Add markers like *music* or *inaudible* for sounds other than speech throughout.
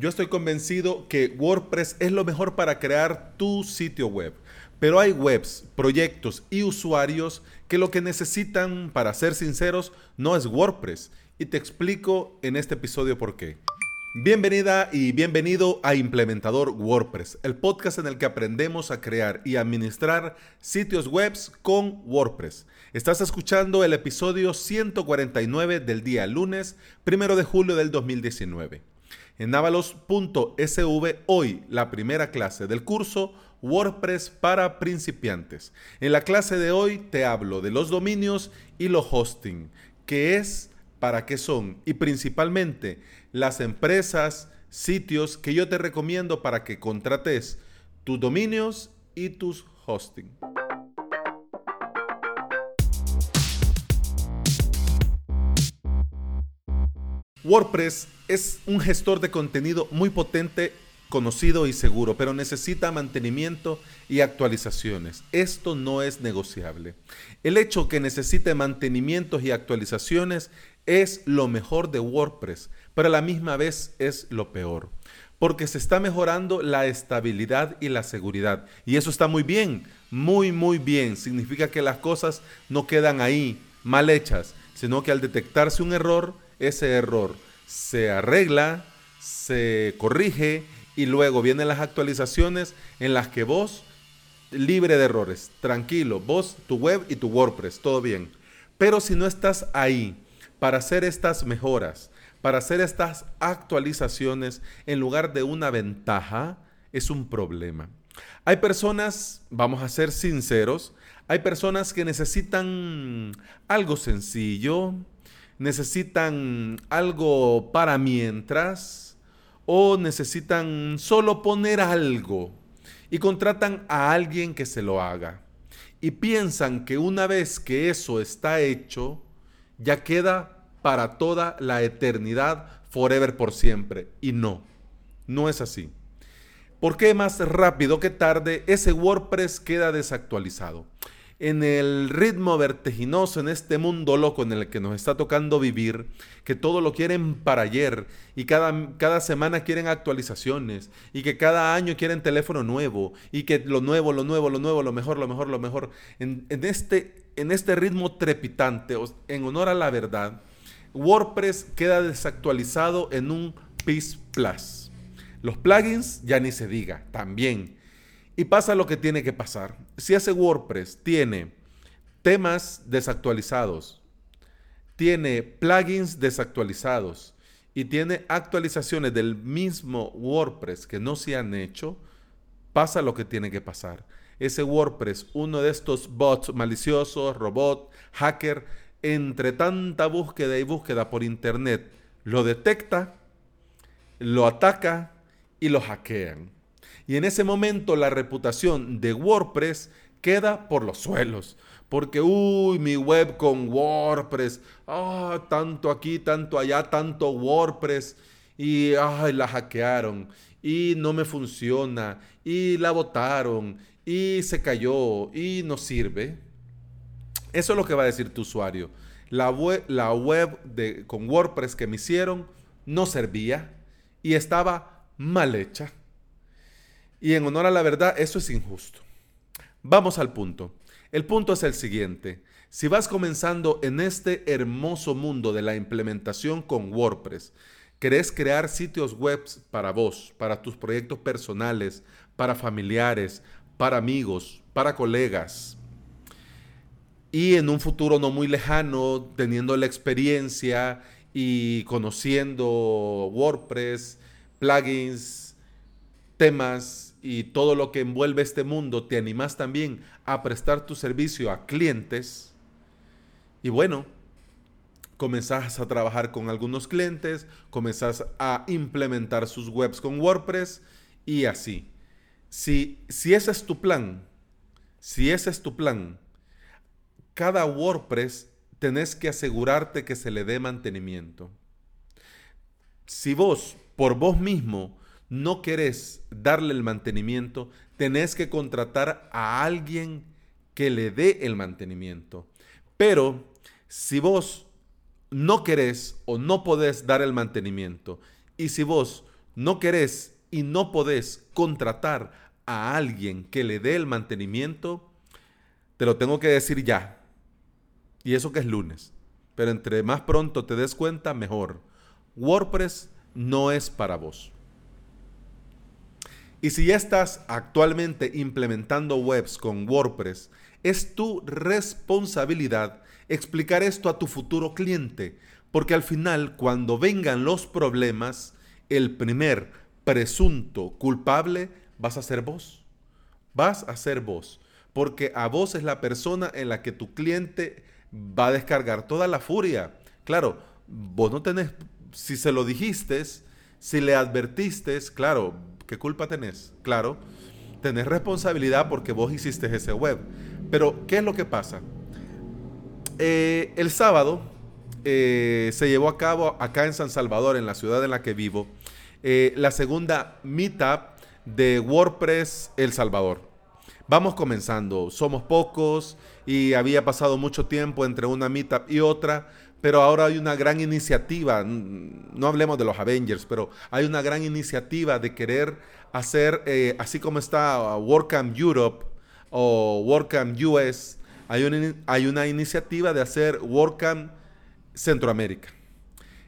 Yo estoy convencido que WordPress es lo mejor para crear tu sitio web. Pero hay webs, proyectos y usuarios que lo que necesitan, para ser sinceros, no es WordPress. Y te explico en este episodio por qué. Bienvenida y bienvenido a Implementador WordPress, el podcast en el que aprendemos a crear y administrar sitios web con WordPress. Estás escuchando el episodio 149 del día lunes, primero de julio del 2019. En Navalos.sv hoy la primera clase del curso WordPress para principiantes. En la clase de hoy te hablo de los dominios y los hosting, qué es, para qué son y principalmente las empresas, sitios que yo te recomiendo para que contrates tus dominios y tus hosting. WordPress es un gestor de contenido muy potente, conocido y seguro, pero necesita mantenimiento y actualizaciones. Esto no es negociable. El hecho que necesite mantenimientos y actualizaciones es lo mejor de WordPress, pero a la misma vez es lo peor, porque se está mejorando la estabilidad y la seguridad. Y eso está muy bien, muy, muy bien. Significa que las cosas no quedan ahí mal hechas, sino que al detectarse un error, ese error se arregla, se corrige y luego vienen las actualizaciones en las que vos, libre de errores, tranquilo, vos, tu web y tu WordPress, todo bien. Pero si no estás ahí para hacer estas mejoras, para hacer estas actualizaciones en lugar de una ventaja, es un problema. Hay personas, vamos a ser sinceros, hay personas que necesitan algo sencillo, necesitan algo para mientras o necesitan solo poner algo y contratan a alguien que se lo haga. Y piensan que una vez que eso está hecho, ya queda para toda la eternidad, forever por siempre. Y no, no es así. Porque más rápido que tarde ese WordPress queda desactualizado en el ritmo vertiginoso, en este mundo loco en el que nos está tocando vivir, que todo lo quieren para ayer y cada, cada semana quieren actualizaciones y que cada año quieren teléfono nuevo y que lo nuevo, lo nuevo, lo nuevo, lo mejor, lo mejor, lo mejor. En, este, en este ritmo trepitante, en honor a la verdad, WordPress queda desactualizado en un PIS Plus. Los plugins ya ni se diga, también y pasa lo que tiene que pasar. Si ese WordPress tiene temas desactualizados, tiene plugins desactualizados y tiene actualizaciones del mismo WordPress que no se han hecho, pasa lo que tiene que pasar. Ese WordPress, uno de estos bots maliciosos, robot, hacker, entre tanta búsqueda y búsqueda por internet, lo detecta, lo ataca y lo hackean. Y en ese momento la reputación de WordPress queda por los suelos. Porque, uy, mi web con WordPress, ah, tanto aquí, tanto allá, tanto WordPress, y ay, la hackearon, y no me funciona, y la botaron, y se cayó, y no sirve. Eso es lo que va a decir tu usuario. La web, la web de, con WordPress que me hicieron no servía y estaba mal hecha. Y en honor a la verdad, eso es injusto. Vamos al punto. El punto es el siguiente. Si vas comenzando en este hermoso mundo de la implementación con WordPress, querés crear sitios web para vos, para tus proyectos personales, para familiares, para amigos, para colegas, y en un futuro no muy lejano, teniendo la experiencia y conociendo WordPress, plugins, temas, y todo lo que envuelve este mundo, te animas también a prestar tu servicio a clientes. Y bueno, comenzás a trabajar con algunos clientes, comenzás a implementar sus webs con WordPress y así. Si, si ese es tu plan, si ese es tu plan, cada WordPress tenés que asegurarte que se le dé mantenimiento. Si vos, por vos mismo, no querés darle el mantenimiento, tenés que contratar a alguien que le dé el mantenimiento. Pero si vos no querés o no podés dar el mantenimiento y si vos no querés y no podés contratar a alguien que le dé el mantenimiento, te lo tengo que decir ya. Y eso que es lunes. Pero entre más pronto te des cuenta, mejor. WordPress no es para vos. Y si ya estás actualmente implementando webs con WordPress, es tu responsabilidad explicar esto a tu futuro cliente, porque al final, cuando vengan los problemas, el primer presunto culpable vas a ser vos. Vas a ser vos, porque a vos es la persona en la que tu cliente va a descargar toda la furia. Claro, vos no tenés, si se lo dijiste, si le advertiste, claro, ¿qué culpa tenés? Claro, tenés responsabilidad porque vos hiciste ese web. Pero, ¿qué es lo que pasa? Eh, el sábado eh, se llevó a cabo acá en San Salvador, en la ciudad en la que vivo, eh, la segunda meetup de WordPress El Salvador. Vamos comenzando, somos pocos y había pasado mucho tiempo entre una meetup y otra, pero ahora hay una gran iniciativa, no hablemos de los Avengers, pero hay una gran iniciativa de querer hacer, así como está WordCamp Europe o WordCamp US, hay una, hay una iniciativa de hacer WordCamp Centroamérica.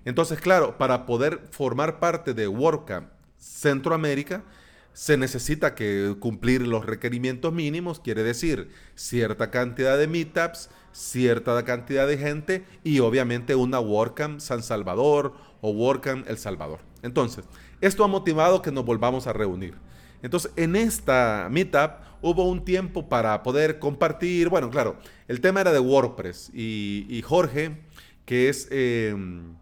Entonces, claro, para poder formar parte de WordCamp Centroamérica, se necesita que cumplir los requerimientos mínimos, quiere decir cierta cantidad de meetups, cierta cantidad de gente y obviamente una WordCamp San Salvador o WordCamp El Salvador. Entonces, esto ha motivado que nos volvamos a reunir. Entonces, en esta meetup hubo un tiempo para poder compartir, bueno, claro, el tema era de WordPress y, Jorge, que es em,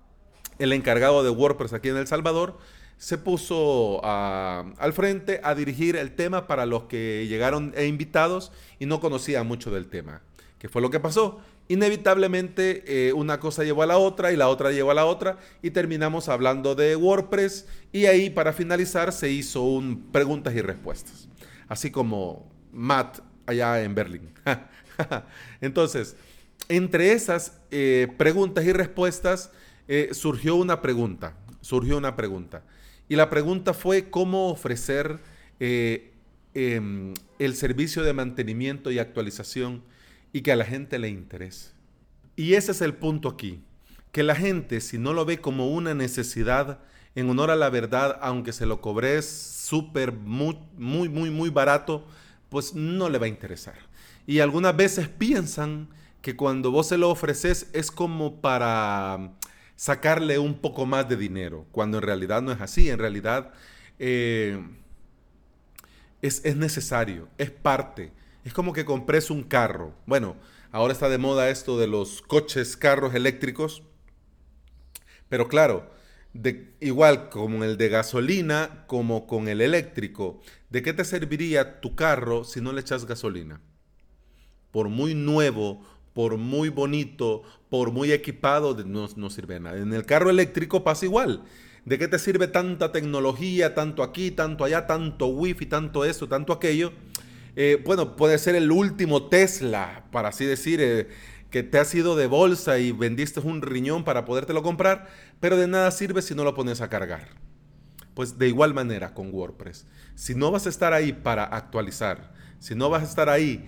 el encargado de WordPress aquí en El Salvador, se puso al frente a dirigir el tema para los que llegaron e invitados y no conocían mucho del tema. ¿Qué fue lo que pasó? Inevitablemente eh, una cosa llevó a la otra y la otra llevó a la otra y terminamos hablando de WordPress y ahí para finalizar se hizo un preguntas y respuestas, así como Matt allá en Berlín. *laughs* Entonces, entre esas eh, preguntas y respuestas surgió una pregunta, surgió una pregunta. Y la pregunta fue cómo ofrecer em, el servicio de mantenimiento y actualización y que a la gente le interese. Y ese es el punto aquí, que la gente si no lo ve como una necesidad, en honor a la verdad, aunque se lo cobres súper, muy, muy, muy, muy barato, pues no le va a interesar. Y algunas veces piensan que cuando vos se lo ofreces es como para sacarle un poco más de dinero, cuando en realidad no es así, en realidad eh, es, es necesario, es parte es como que compres un carro. Bueno, ahora está de moda esto de los coches, carros eléctricos. Pero claro, igual como el de gasolina, como con el eléctrico, ¿de qué te serviría tu carro si no le echas gasolina? Por muy nuevo, por muy bonito, por muy equipado, no, no sirve nada. En el carro eléctrico pasa igual. ¿De qué te sirve tanta tecnología, tanto aquí, tanto allá, tanto wifi, tanto eso, tanto aquello? Eh, bueno, puede ser el último Tesla, para así decir, eh, que te ha sido de bolsa y vendiste un riñón para podértelo comprar, pero de nada sirve si no lo pones a cargar. Pues de igual manera con WordPress. Si no vas a estar ahí para actualizar, si no vas a estar ahí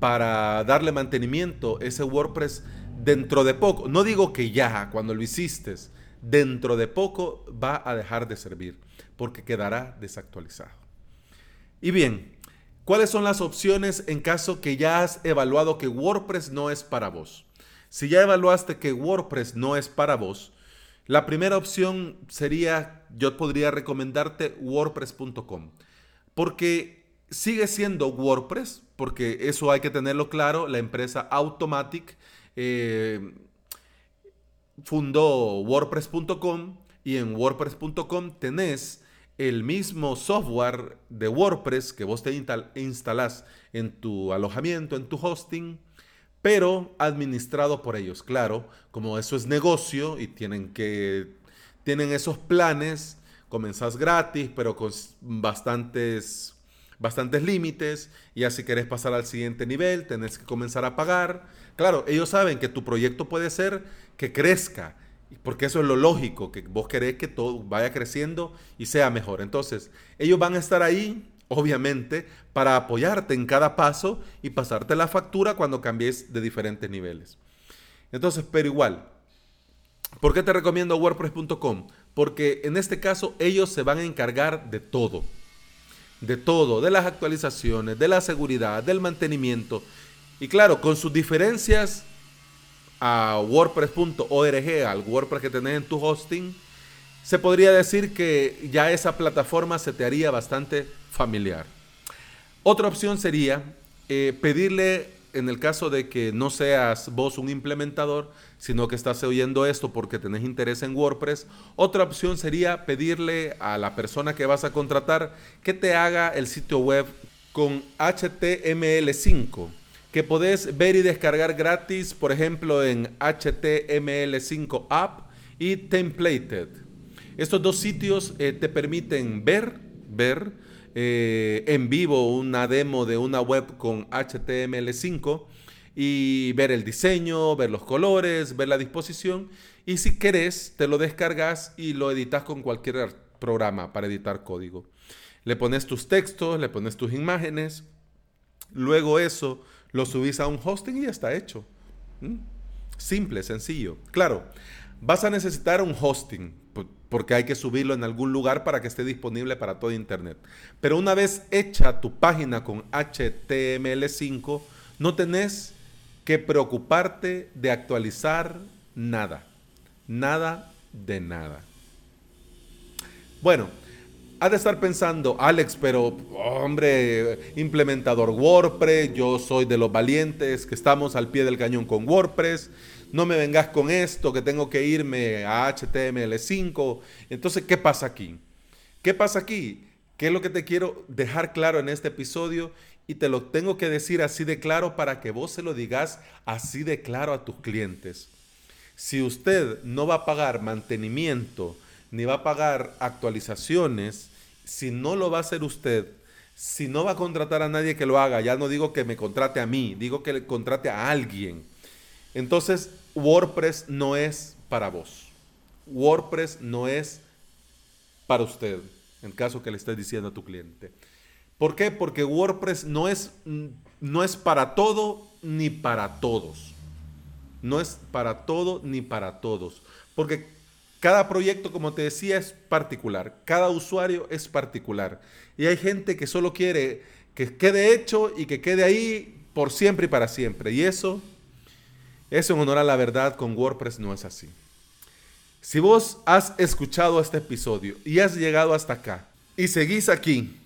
para darle mantenimiento, ese WordPress dentro de poco, no digo que ya, cuando lo hiciste, dentro de poco va a dejar de servir, porque quedará desactualizado. Y bien, ¿Cuáles son las opciones en caso que ya has evaluado que WordPress no es para vos? Si ya evaluaste que WordPress no es para vos, la primera opción sería, yo podría recomendarte wordpress.com, porque sigue siendo WordPress, porque eso hay que tenerlo claro, la empresa Automatic eh, fundó wordpress.com y en wordpress.com tenés el mismo software de WordPress que vos te instalás en tu alojamiento, en tu hosting, pero administrado por ellos. Claro, como eso es negocio y tienen que tienen esos planes, comenzás gratis, pero con bastantes bastantes límites, y así querés pasar al siguiente nivel, tenés que comenzar a pagar. Claro, ellos saben que tu proyecto puede ser que crezca Porque eso es lo lógico, que vos querés que todo vaya creciendo y sea mejor. Entonces, ellos van a estar ahí, obviamente, para apoyarte en cada paso y pasarte la factura cuando cambies de diferentes niveles. Entonces, pero igual, ¿por qué te recomiendo WordPress.com? Porque en este caso ellos se van a encargar de todo. De todo, de las actualizaciones, de la seguridad, del mantenimiento. Y claro, con sus diferencias a wordpress.org, al WordPress que tenés en tu hosting, se podría decir que ya esa plataforma se te haría bastante familiar. Otra opción sería eh, pedirle, en el caso de que no seas vos un implementador, sino que estás oyendo esto porque tenés interés en WordPress, otra opción sería pedirle a la persona que vas a contratar que te haga el sitio web con HTML5 que podés ver y descargar gratis, por ejemplo, en HTML5 App y Templated. Estos dos sitios eh, te permiten ver, ver eh, en vivo una demo de una web con HTML5 y ver el diseño, ver los colores, ver la disposición. Y si querés, te lo descargas y lo editas con cualquier programa para editar código. Le pones tus textos, le pones tus imágenes. Luego eso lo subís a un hosting y ya está hecho. ¿Mm? Simple, sencillo. Claro, vas a necesitar un hosting porque hay que subirlo en algún lugar para que esté disponible para todo Internet. Pero una vez hecha tu página con HTML5, no tenés que preocuparte de actualizar nada. Nada de nada. Bueno, ha de estar pensando, Alex, pero hombre, implementador WordPress, yo soy de los valientes que estamos al pie del cañón con WordPress, no me vengas con esto, que tengo que irme a HTML5. Entonces, ¿qué pasa aquí? ¿Qué pasa aquí? ¿Qué es lo que te quiero dejar claro en este episodio? Y te lo tengo que decir así de claro para que vos se lo digas así de claro a tus clientes. Si usted no va a pagar mantenimiento, ni va a pagar actualizaciones, si no lo va a hacer usted, si no va a contratar a nadie que lo haga, ya no digo que me contrate a mí, digo que le contrate a alguien. Entonces, WordPress no es para vos. WordPress no es para usted, en caso que le estés diciendo a tu cliente. ¿Por qué? Porque WordPress no es, no es para todo ni para todos. No es para todo ni para todos. Porque cada proyecto, como te decía, es particular. Cada usuario es particular. Y hay gente que solo quiere que quede hecho y que quede ahí por siempre y para siempre. Y eso, eso en honor a la verdad con WordPress no es así. Si vos has escuchado este episodio y has llegado hasta acá y seguís aquí,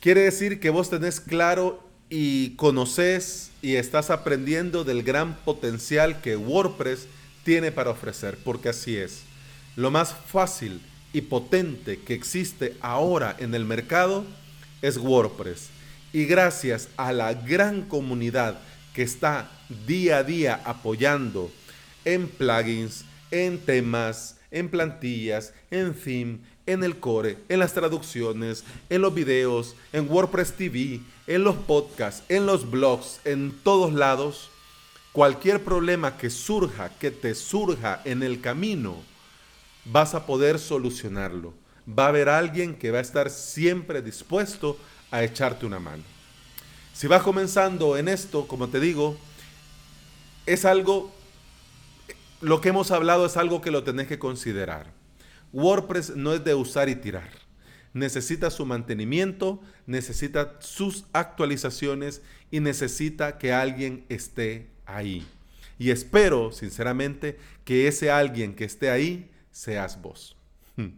quiere decir que vos tenés claro y conoces y estás aprendiendo del gran potencial que WordPress tiene para ofrecer, porque así es. Lo más fácil y potente que existe ahora en el mercado es WordPress. Y gracias a la gran comunidad que está día a día apoyando en plugins, en temas, en plantillas, en theme, en el core, en las traducciones, en los videos, en WordPress TV, en los podcasts, en los blogs, en todos lados, cualquier problema que surja, que te surja en el camino, vas a poder solucionarlo. Va a haber alguien que va a estar siempre dispuesto a echarte una mano. Si vas comenzando en esto, como te digo, es algo, lo que hemos hablado es algo que lo tenés que considerar. WordPress no es de usar y tirar. Necesita su mantenimiento, necesita sus actualizaciones y necesita que alguien esté ahí. Y espero, sinceramente, que ese alguien que esté ahí seas vos. Hmm.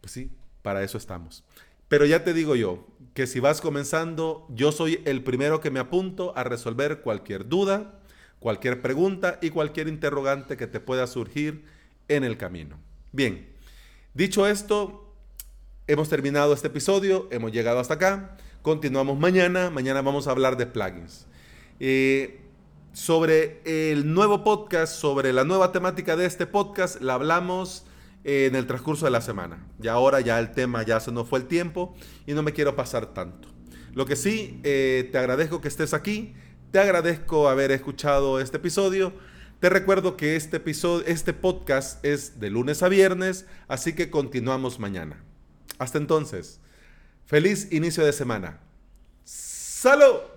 Pues sí, para eso estamos. Pero ya te digo yo, que si vas comenzando, yo soy el primero que me apunto a resolver cualquier duda, cualquier pregunta y cualquier interrogante que te pueda surgir en el camino. Bien, dicho esto, hemos terminado este episodio, hemos llegado hasta acá, continuamos mañana, mañana vamos a hablar de plugins. Eh, sobre el nuevo podcast, sobre la nueva temática de este podcast, la hablamos en el transcurso de la semana. Y ahora ya el tema ya se nos fue el tiempo y no me quiero pasar tanto. Lo que sí, eh, te agradezco que estés aquí, te agradezco haber escuchado este episodio, Te recuerdo que este este podcast es de lunes a viernes, así que continuamos mañana. Hasta entonces, feliz inicio de semana. ¡Salud!